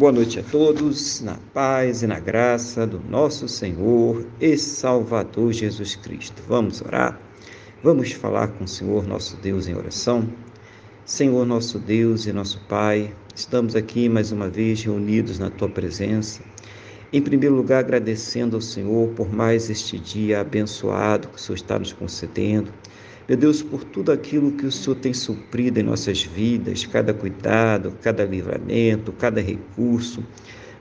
Boa noite a todos, na paz e na graça do nosso Senhor e Salvador Jesus Cristo. Vamos orar? Vamos falar com o Senhor nosso Deus em oração? Senhor nosso Deus e nosso Pai, estamos aqui mais uma vez reunidos na tua presença. Em primeiro lugar, agradecendo ao Senhor por mais este dia abençoado que o Senhor está nos concedendo. Meu Deus, por tudo aquilo que o Senhor tem suprido em nossas vidas, cada cuidado, cada livramento, cada recurso,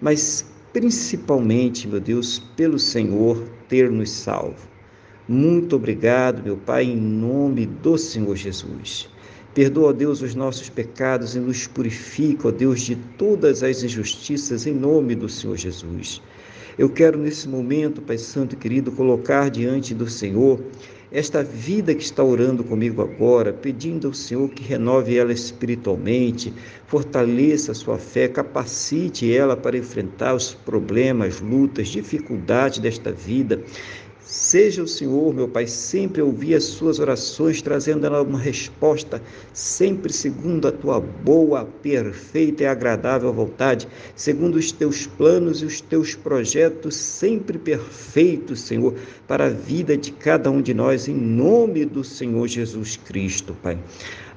mas principalmente, meu Deus, pelo Senhor ter nos salvo. Muito obrigado, meu Pai, em nome do Senhor Jesus. Perdoa, ó Deus, os nossos pecados e nos purifica, ó Deus, de todas as injustiças, em nome do Senhor Jesus. Eu quero, nesse momento, Pai Santo e querido, colocar diante do Senhor esta vida que está orando comigo agora, pedindo ao Senhor que renove ela espiritualmente, fortaleça a sua fé, capacite ela para enfrentar os problemas, lutas, dificuldades desta vida. Seja o Senhor, meu Pai, sempre ouvir as suas orações, trazendo ela uma resposta, sempre segundo a tua boa, perfeita e agradável vontade, segundo os teus planos e os teus projetos, sempre perfeitos, Senhor, para a vida de cada um de nós, em nome do Senhor Jesus Cristo, Pai.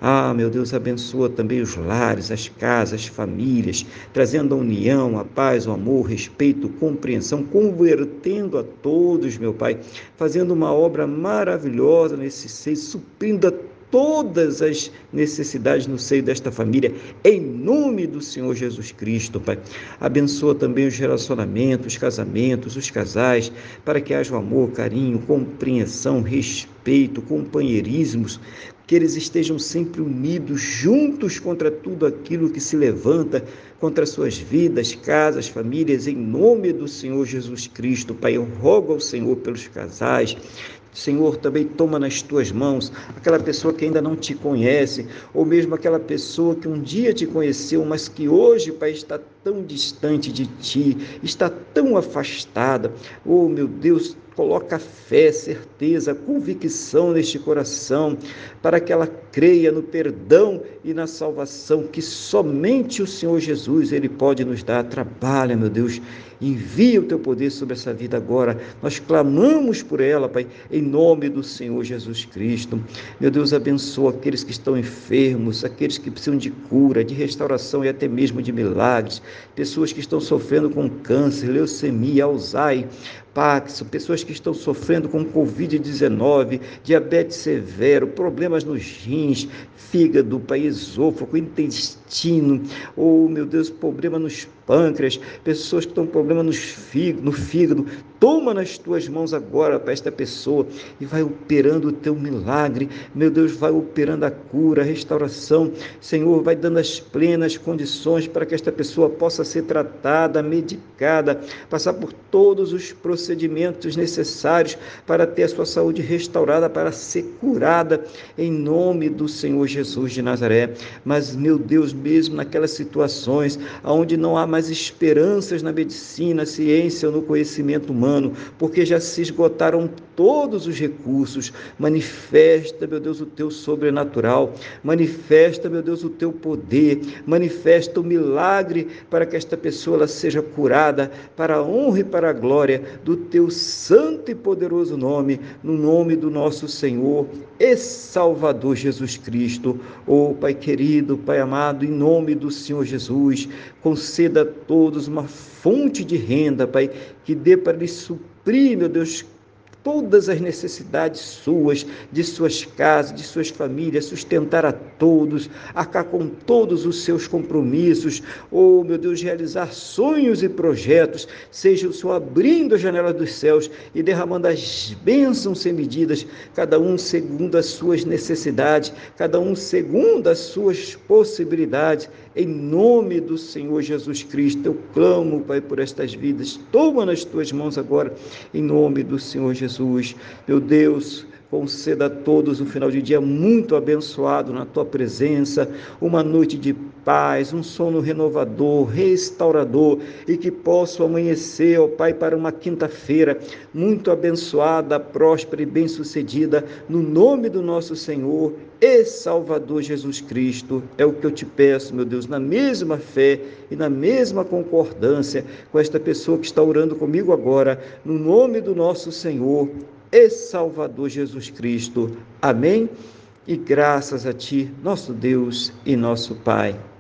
Ah, meu Deus, abençoa também os lares, as casas, as famílias, trazendo a união, a paz, o amor, o respeito, compreensão, convertendo a todos, meu Pai, fazendo uma obra maravilhosa nesse seio, suprindo a todas as necessidades no seio desta família, em nome do Senhor Jesus Cristo, Pai. Abençoa também os relacionamentos, os casamentos, os casais, para que haja amor, carinho, compreensão, respeito, companheirismos, que eles estejam sempre unidos, juntos contra tudo aquilo que se levanta contra suas vidas, casas, famílias, em nome do Senhor Jesus Cristo. Pai, eu rogo ao Senhor pelos casais, Senhor, também toma nas tuas mãos aquela pessoa que ainda não te conhece, ou mesmo aquela pessoa que um dia te conheceu, mas que hoje, Pai, está tão distante de ti, está tão afastada. Oh, meu Deus, coloca fé, certeza, convicção neste coração, para que ela creia no perdão e na salvação que somente o Senhor Jesus ele pode nos dar. Trabalha, meu Deus, envia o teu poder sobre essa vida agora. Nós clamamos por ela, Pai, em nome do Senhor Jesus Cristo. Meu Deus, abençoa aqueles que estão enfermos, aqueles que precisam de cura, de restauração e até mesmo de milagres, pessoas que estão sofrendo com câncer, leucemia, Alzheimer, Paxo, pessoas que estão sofrendo com Covid-19, diabetes severo, problemas nos rins, fígado, esôfago, intestino, ou, oh, meu Deus, problema nos pâncreas, pessoas que estão com problema nos fígado, no fígado. Toma nas tuas mãos agora para esta pessoa e vai operando o teu milagre. Meu Deus, vai operando a cura, a restauração. Senhor, vai dando as plenas condições para que esta pessoa possa ser tratada, medicada, passar por todos os procedimentos necessários para ter a sua saúde restaurada, para ser curada em nome do Senhor Jesus de Nazaré. Mas, meu Deus, mesmo naquelas situações onde não há mais esperanças na medicina, ciência ou no conhecimento humano, porque já se esgotaram todos os recursos. Manifesta, meu Deus, o teu sobrenatural, manifesta, meu Deus, o teu poder, manifesta o milagre para que esta pessoa ela seja curada para a honra e para a glória do teu santo e poderoso nome, no nome do nosso Senhor e Salvador Jesus Cristo. Oh, Pai querido, Pai amado, em nome do Senhor Jesus, conceda a todos uma fonte de renda, Pai, que dê para lhes suprir, meu Deus, todas as necessidades suas, de suas casas, de suas famílias, sustentar a todos, arcar com todos os seus compromissos, ou, oh, meu Deus, realizar sonhos e projetos, seja o Senhor abrindo a janela dos céus e derramando as bênçãos sem medidas, cada um segundo as suas necessidades, cada um segundo as suas possibilidades, em nome do Senhor Jesus Cristo, eu clamo, Pai, por estas vidas, toma nas tuas mãos agora, em nome do Senhor Jesus. Jesus. Meu Deus, conceda a todos um final de dia muito abençoado na tua presença, uma noite de paz, um sono renovador, restaurador e que possa amanhecer, ó Pai, para uma quinta-feira muito abençoada, próspera e bem-sucedida, no nome do nosso Senhor e Salvador Jesus Cristo. É o que eu te peço, meu Deus, na mesma fé e na mesma concordância com esta pessoa que está orando comigo agora, no nome do nosso Senhor e Salvador Jesus Cristo. Amém. E graças a Ti, nosso Deus e nosso Pai.